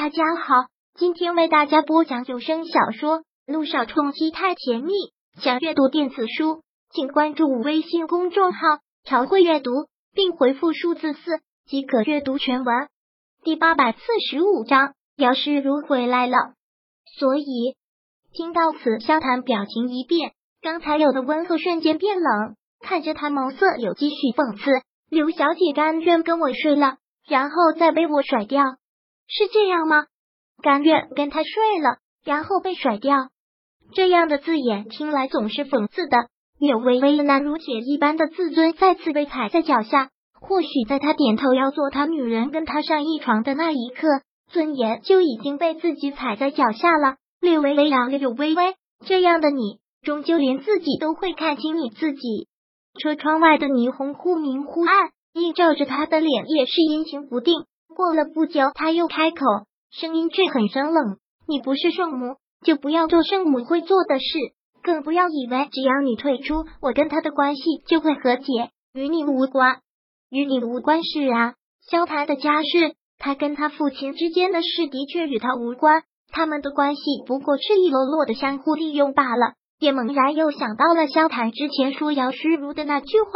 大家好，今天为大家播讲有声小说《路上冲击太甜蜜》。想阅读电子书，请关注微信公众号“朝会阅读”，并回复数字四即可阅读全文。第八百四十五章，姚诗如回来了。所以听到此，萧谈表情一变，刚才有的温和瞬间变冷，看着他眸色有几许讽刺。刘小姐甘愿跟我睡了，然后再被我甩掉。是这样吗？甘愿跟他睡了，然后被甩掉，这样的字眼听来总是讽刺的。柳微微那如铁一般的自尊再次被踩在脚下。或许在他点头要做他女人，跟他上一床的那一刻，尊严就已经被自己踩在脚下了。柳微微啊，柳微微，这样的你，终究连自己都会看清你自己。车窗外的霓虹忽明忽暗，映照着他的脸，也是阴晴不定。过了不久，他又开口，声音却很生冷：“你不是圣母，就不要做圣母会做的事，更不要以为只要你退出，我跟他的关系就会和解，与你无关，与你无关是啊。萧谈的家事，他跟他父亲之间的事，的确与他无关，他们的关系不过赤裸裸的相互利用罢了。”也猛然又想到了萧谈之前说姚诗如的那句话，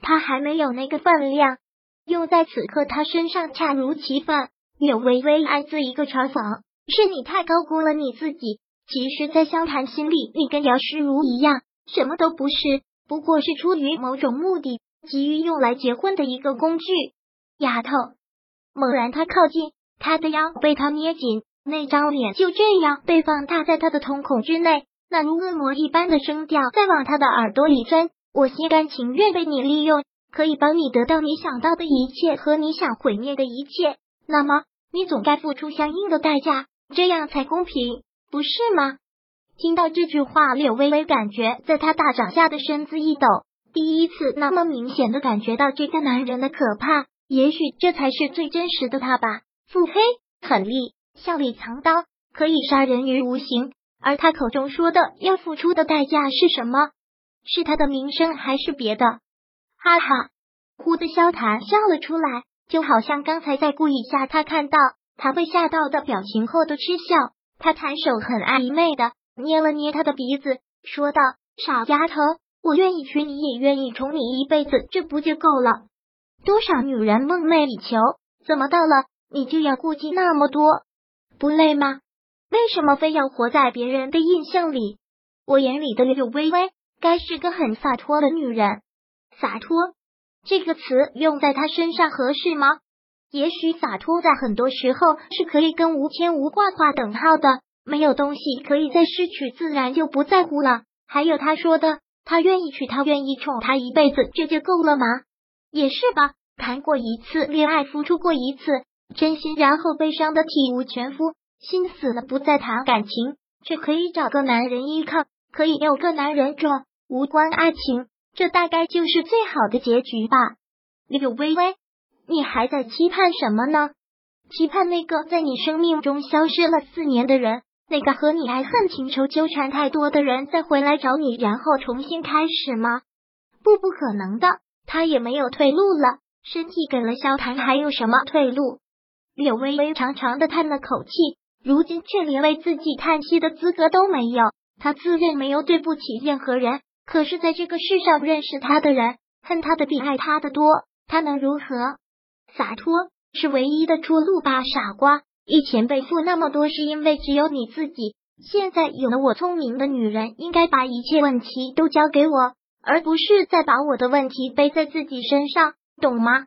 他还没有那个分量。用在此刻他身上恰如其分。柳微微暗自一个嘲讽：是你太高估了你自己。其实，在萧谈心里，你跟姚诗如一样，什么都不是，不过是出于某种目的，急于用来结婚的一个工具。丫头，猛然他靠近，他的腰被他捏紧，那张脸就这样被放大在他的瞳孔之内，那如恶魔一般的声调在往他的耳朵里钻。我心甘情愿被你利用。可以帮你得到你想到的一切和你想毁灭的一切，那么你总该付出相应的代价，这样才公平，不是吗？听到这句话，柳微微感觉在他大掌下的身子一抖，第一次那么明显的感觉到这个男人的可怕。也许这才是最真实的他吧。腹黑、狠厉、笑里藏刀，可以杀人于无形。而他口中说的要付出的代价是什么？是他的名声，还是别的？哈哈，哭的萧谈笑了出来，就好像刚才在故意吓他看到他被吓到的表情后的嗤笑。他抬手很暧昧的捏了捏他的鼻子，说道：“傻丫头，我愿意娶你，也愿意宠你一辈子，这不就够了？多少女人梦寐以求，怎么到了你就要顾忌那么多？不累吗？为什么非要活在别人的印象里？我眼里的柳微微，该是个很洒脱的女人。”洒脱这个词用在他身上合适吗？也许洒脱在很多时候是可以跟无牵无挂画等号的。没有东西可以再失去，自然就不在乎了。还有他说的，他愿意娶她，愿意宠她一辈子，这就够了吗？也是吧。谈过一次恋爱，付出过一次真心，然后悲伤的体无全肤，心死了，不再谈感情，却可以找个男人依靠，可以有个男人宠，无关爱情。这大概就是最好的结局吧，柳微微，你还在期盼什么呢？期盼那个在你生命中消失了四年的人，那个和你爱恨情仇纠缠太多的人再回来找你，然后重新开始吗？不，不可能的，他也没有退路了。身体给了萧谈，还有什么退路？柳微微长长的叹了口气，如今却连为自己叹息的资格都没有。他自认没有对不起任何人。可是，在这个世上，认识他的人恨他的比爱他的多，他能如何洒脱？是唯一的出路吧，傻瓜！以前背负那么多，是因为只有你自己。现在有了我，聪明的女人应该把一切问题都交给我，而不是再把我的问题背在自己身上，懂吗？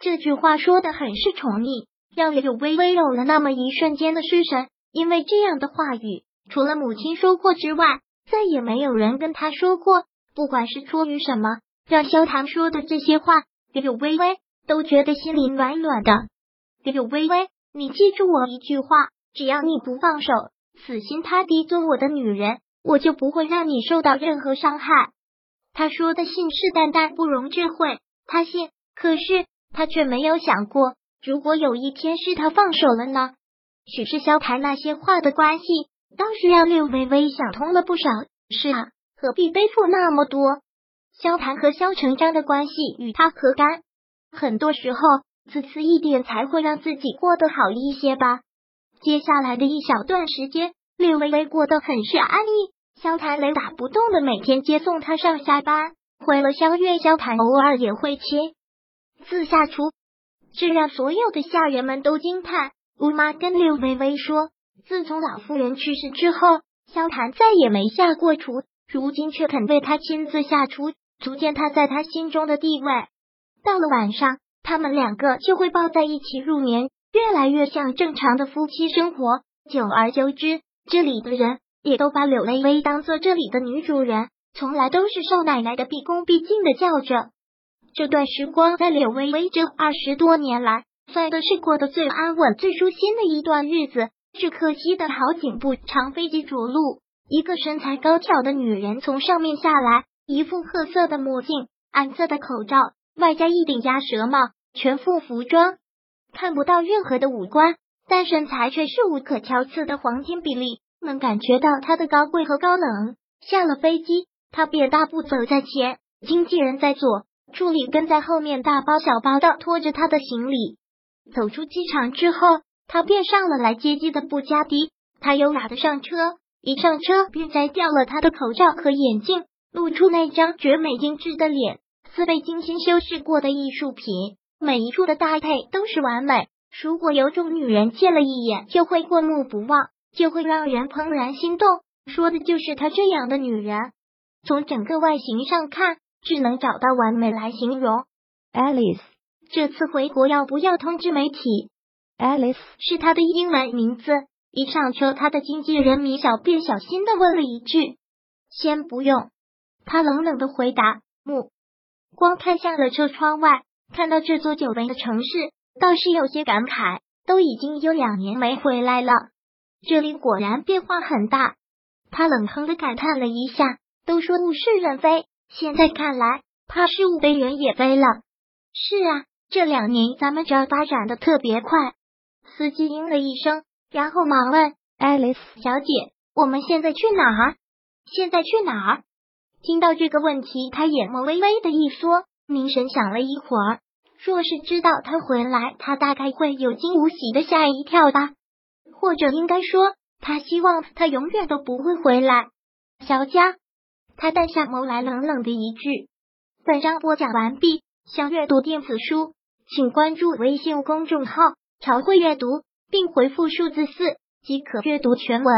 这句话说的很是宠溺，让柳微微有了那么一瞬间的失神。因为这样的话语，除了母亲说过之外。再也没有人跟他说过，不管是出于什么，让萧唐说的这些话，柳微微都觉得心里暖暖的。柳微微，你记住我一句话，只要你不放手，死心塌地做我的女人，我就不会让你受到任何伤害。他说的信誓旦旦，不容置喙。他信，可是他却没有想过，如果有一天是他放手了呢？许是萧谈那些话的关系。倒是让柳微微想通了不少。是啊，何必背负那么多？萧谈和萧成章的关系与他何干？很多时候，自私一点才会让自己过得好一些吧。接下来的一小段时间，柳微微过得很是安逸。萧谈雷打不动的每天接送她上下班，回了萧月，萧谈偶尔也会亲自下厨，这让所有的下人们都惊叹。吴妈跟柳微微说，自从老夫人去世之后，萧谈再也没下过厨，如今却肯为她亲自下厨，足见他在他心中的地位。到了晚上，他们两个就会抱在一起入眠。越来越像正常的夫妻生活，久而久之，这里的人也都把柳微微当做这里的女主人，从来都是少奶奶的，毕恭毕敬的叫着。这段时光在柳微微这二十多年来，算的是过得最安稳、最舒心的一段日子。只可惜的好景不长，飞机着陆，一个身材高挑的女人从上面下来，一副褐色的墨镜、暗色的口罩，外加一顶鸭舌帽，全副服装。看不到任何的五官，但身材却是无可挑刺的黄金比例，能感觉到他的高贵和高冷。下了飞机，他便大步走在前，经纪人在左，助理跟在后面，大包小包的拖着他的行李。走出机场之后，他便上了来接机的布加迪。他优雅的上车，一上车便摘掉了他的口罩和眼镜，露出那张绝美精致的脸，似被精心修饰过的艺术品。每一处的搭配都是完美，如果有种女人见了一眼就会过目不忘，就会让人怦然心动，说的就是她这样的女人。从整个外形上看，只能找到完美来形容。Alice 这次回国要不要通知媒体？Alice 是他的英文名字。一上车，他的经纪人米小便小心的问了一句：“先不用。”他冷冷的回答：“目光看向了车窗外。”看到这座久违的城市，倒是有些感慨。都已经有两年没回来了，这里果然变化很大。他冷哼的感叹了一下。都说物是人非，现在看来，怕是物非人也非了。是啊，这两年咱们这儿发展的特别快。司机应了一声，然后忙问爱丽丝小姐：“我们现在去哪儿？现在去哪儿？”听到这个问题，他眼眸微微的一缩。凝神想了一会儿，若是知道他回来，他大概会有惊无喜的吓一跳吧。或者应该说，他希望他永远都不会回来。小佳，他淡下眸来，冷冷的一句：“本章播讲完毕。想阅读电子书，请关注微信公众号‘朝会阅读’，并回复数字四即可阅读全文。”